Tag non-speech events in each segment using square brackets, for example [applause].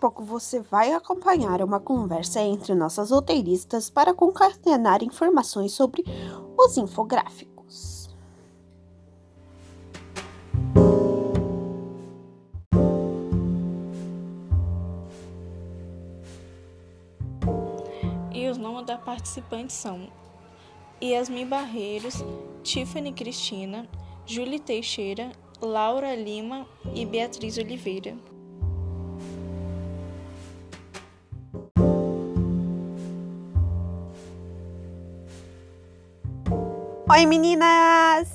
pouco você vai acompanhar uma conversa entre nossas roteiristas para concatenar informações sobre os infográficos. E os nomes da participantes são Yasmin Barreiros, Tiffany Cristina, Júlia Teixeira, Laura Lima e Beatriz Oliveira. Oi, meninas!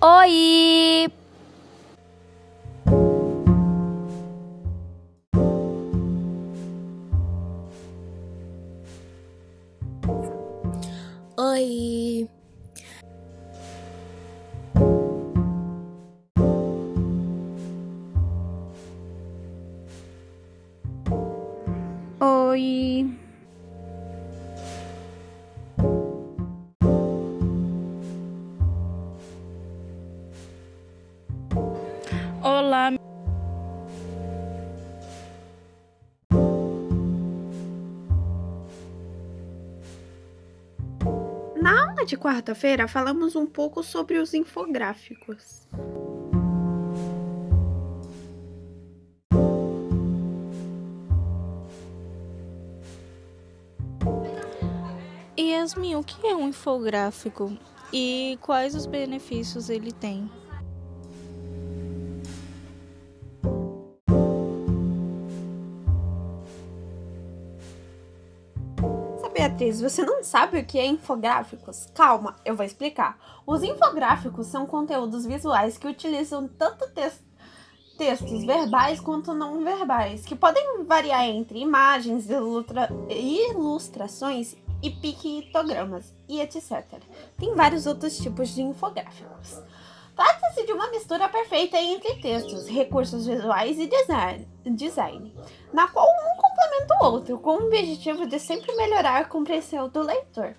Oi! Aula de quarta-feira, falamos um pouco sobre os infográficos. Yasmin, o que é um infográfico e quais os benefícios ele tem? Beatriz, você não sabe o que é infográficos? Calma, eu vou explicar. Os infográficos são conteúdos visuais que utilizam tanto tex- textos verbais quanto não verbais, que podem variar entre imagens, ilustra- ilustrações e pictogramas e etc. Tem vários outros tipos de infográficos. Trata-se de uma mistura perfeita entre textos, recursos visuais e design, na qual um complementa o outro, com o objetivo de sempre melhorar a compreensão do leitor.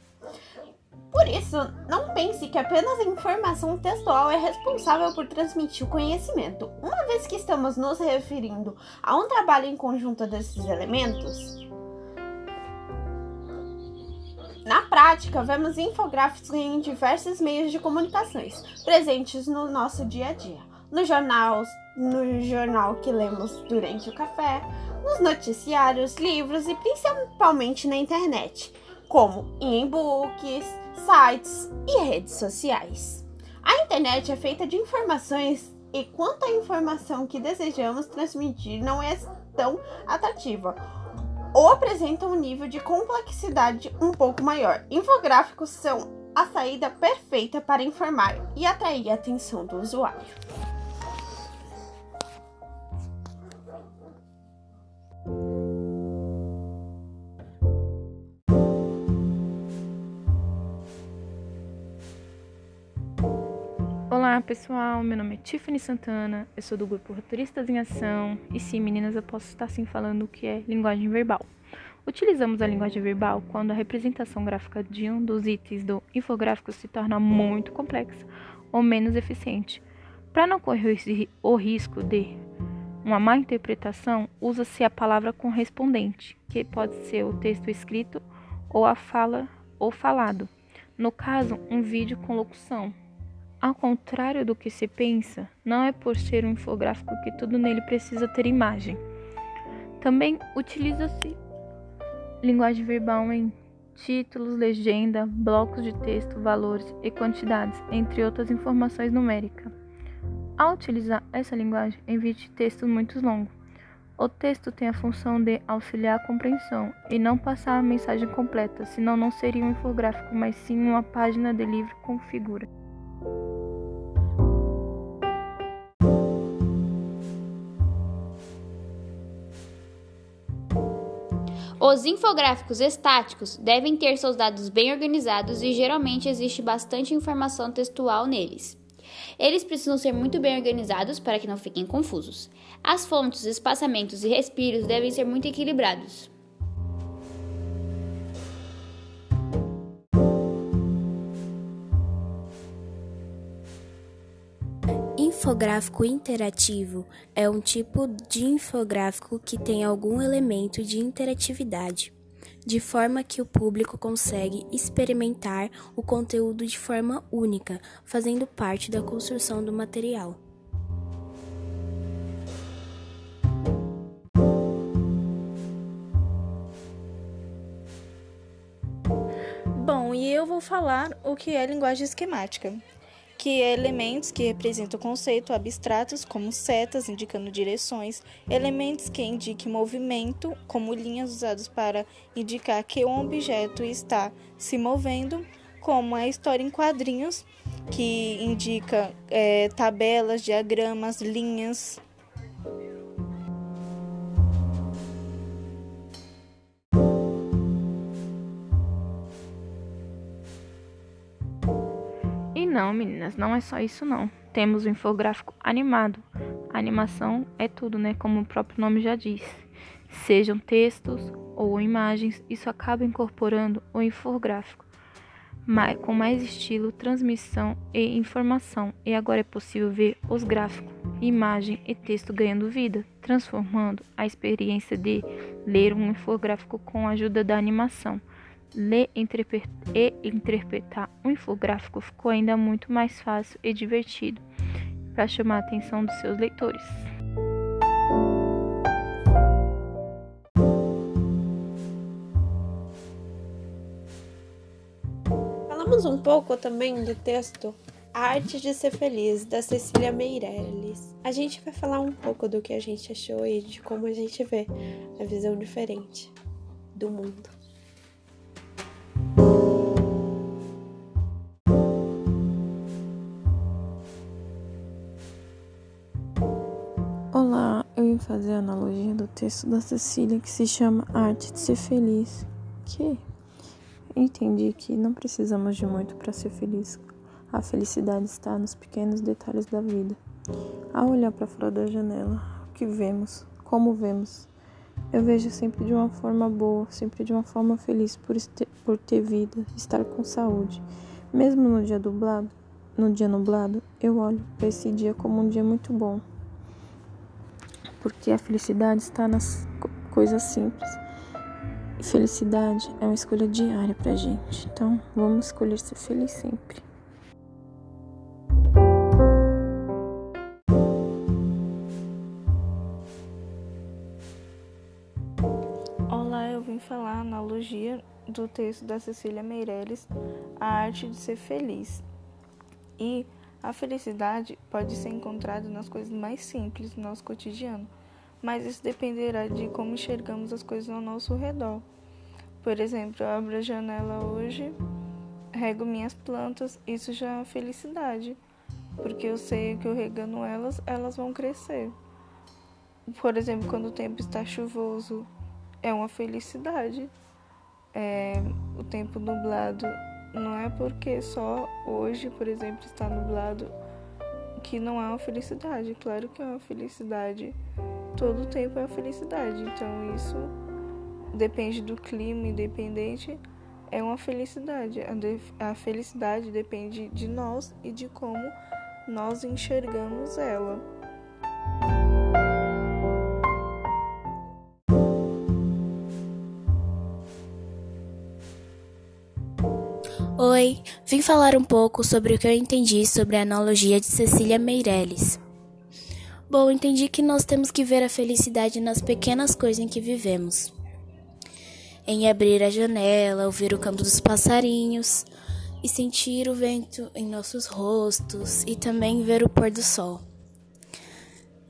Por isso, não pense que apenas a informação textual é responsável por transmitir o conhecimento. Uma vez que estamos nos referindo a um trabalho em conjunto desses elementos, na prática, vemos infográficos em diversos meios de comunicações presentes no nosso dia a dia. No jornal, no jornal que lemos durante o café, nos noticiários, livros e principalmente na internet, como em e-books, sites e redes sociais. A internet é feita de informações e quanto à informação que desejamos transmitir não é tão atrativa ou apresenta um nível de complexidade um pouco maior. Infográficos são a saída perfeita para informar e atrair a atenção do usuário. Olá pessoal, meu nome é Tiffany Santana, eu sou do grupo Roteiristas em Ação e sim, meninas, eu posso estar sim falando o que é linguagem verbal. Utilizamos a linguagem verbal quando a representação gráfica de um dos itens do infográfico se torna muito complexa ou menos eficiente. Para não correr o risco de uma má interpretação, usa-se a palavra correspondente, que pode ser o texto escrito ou a fala ou falado. No caso, um vídeo com locução. Ao contrário do que se pensa, não é por ser um infográfico que tudo nele precisa ter imagem. Também utiliza-se linguagem verbal em títulos, legenda, blocos de texto, valores e quantidades, entre outras informações numéricas. Ao utilizar essa linguagem, evite textos muito longos. O texto tem a função de auxiliar a compreensão e não passar a mensagem completa, senão não seria um infográfico, mas sim uma página de livro com figura. Os infográficos estáticos devem ter seus dados bem organizados e geralmente existe bastante informação textual neles. Eles precisam ser muito bem organizados para que não fiquem confusos. As fontes, espaçamentos e respiros devem ser muito equilibrados. Infográfico interativo é um tipo de infográfico que tem algum elemento de interatividade, de forma que o público consegue experimentar o conteúdo de forma única, fazendo parte da construção do material. Bom, e eu vou falar o que é linguagem esquemática que é elementos que representam conceitos abstratos, como setas indicando direções, elementos que indiquem movimento, como linhas usadas para indicar que um objeto está se movendo, como a história em quadrinhos, que indica é, tabelas, diagramas, linhas. Não, meninas, não é só isso não. Temos o infográfico animado. A animação é tudo, né? Como o próprio nome já diz. Sejam textos ou imagens, isso acaba incorporando o infográfico, com mais estilo, transmissão e informação. E agora é possível ver os gráficos, imagem e texto ganhando vida, transformando a experiência de ler um infográfico com a ajuda da animação ler e interpretar um infográfico ficou ainda muito mais fácil e divertido para chamar a atenção dos seus leitores. Falamos um pouco também do texto A Arte de Ser Feliz, da Cecília Meirelles. A gente vai falar um pouco do que a gente achou e de como a gente vê a visão diferente do mundo. Fazer a analogia do texto da Cecília que se chama Arte de Ser Feliz, que entendi que não precisamos de muito para ser feliz. A felicidade está nos pequenos detalhes da vida. Ao olhar para fora da janela, o que vemos, como vemos, eu vejo sempre de uma forma boa, sempre de uma forma feliz por, por ter vida, estar com saúde. Mesmo no dia dublado, no dia nublado, eu olho para esse dia como um dia muito bom, porque a felicidade está nas coisas simples. Felicidade é uma escolha diária pra gente. Então, vamos escolher ser feliz sempre. Olá, eu vim falar a analogia do texto da Cecília Meirelles, A Arte de Ser Feliz. E a felicidade pode ser encontrada nas coisas mais simples do nosso cotidiano, mas isso dependerá de como enxergamos as coisas ao nosso redor. Por exemplo, eu abro a janela hoje, rego minhas plantas, isso já é felicidade, porque eu sei que eu regando elas, elas vão crescer. Por exemplo, quando o tempo está chuvoso, é uma felicidade. É, o tempo nublado não é porque só hoje, por exemplo, está nublado que não é uma felicidade. Claro que é uma felicidade. Todo tempo é uma felicidade. Então isso depende do clima, independente, é uma felicidade. A, a felicidade depende de nós e de como nós enxergamos ela. Oi, vim falar um pouco sobre o que eu entendi sobre a analogia de Cecília Meirelles. Bom, entendi que nós temos que ver a felicidade nas pequenas coisas em que vivemos. Em abrir a janela, ouvir o canto dos passarinhos e sentir o vento em nossos rostos e também ver o pôr do sol.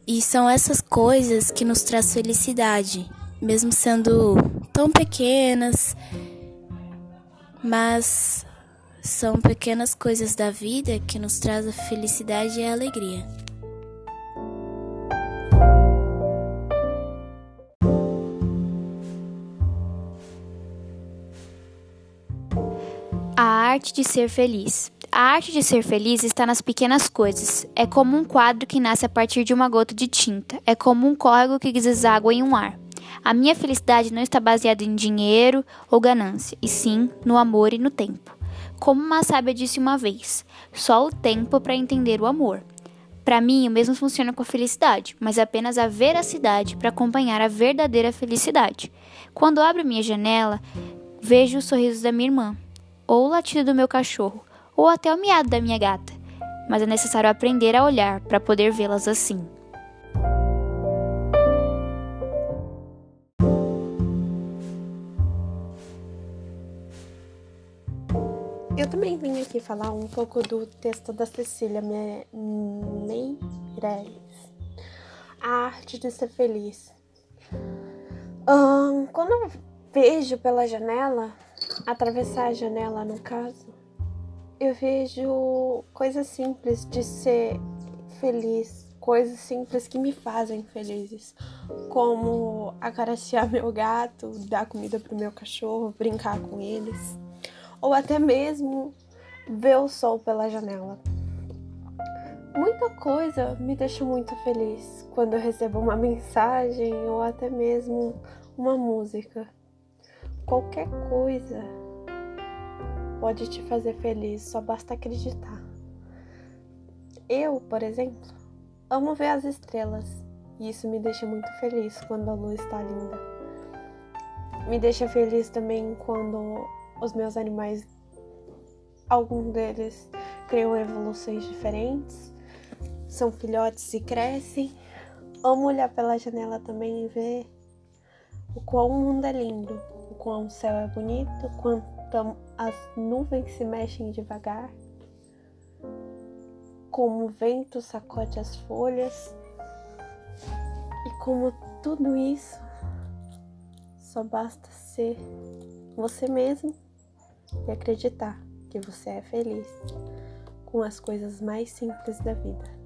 E são essas coisas que nos traz felicidade, mesmo sendo tão pequenas, mas são pequenas coisas da vida que nos traz a felicidade e alegria. A arte de ser feliz. A arte de ser feliz está nas pequenas coisas. É como um quadro que nasce a partir de uma gota de tinta. É como um córrego que deságua em um ar. A minha felicidade não está baseada em dinheiro ou ganância, e sim no amor e no tempo. Como uma sábia disse uma vez: só o tempo para entender o amor. Para mim, o mesmo funciona com a felicidade, mas apenas a veracidade para acompanhar a verdadeira felicidade. Quando abro minha janela, vejo os sorrisos da minha irmã, ou o latido do meu cachorro, ou até o miado da minha gata. Mas é necessário aprender a olhar para poder vê-las assim. Eu também vim aqui falar um pouco do texto da Cecília Meirelles, A Arte de Ser Feliz. Um, quando eu vejo pela janela, atravessar a janela no caso, eu vejo coisas simples de ser feliz, coisas simples que me fazem felizes, como acariciar [laughs] meu gato, dar comida pro meu cachorro, brincar com eles ou até mesmo ver o sol pela janela. Muita coisa me deixa muito feliz quando eu recebo uma mensagem ou até mesmo uma música. Qualquer coisa pode te fazer feliz, só basta acreditar. Eu, por exemplo, amo ver as estrelas e isso me deixa muito feliz quando a luz está linda. Me deixa feliz também quando os meus animais, alguns deles criam evoluções diferentes, são filhotes e crescem. Amo olhar pela janela também e ver o quão o mundo é lindo, o quão o céu é bonito, o quanto as nuvens se mexem devagar, como o vento sacode as folhas e como tudo isso só basta ser você mesmo e acreditar que você é feliz com as coisas mais simples da vida.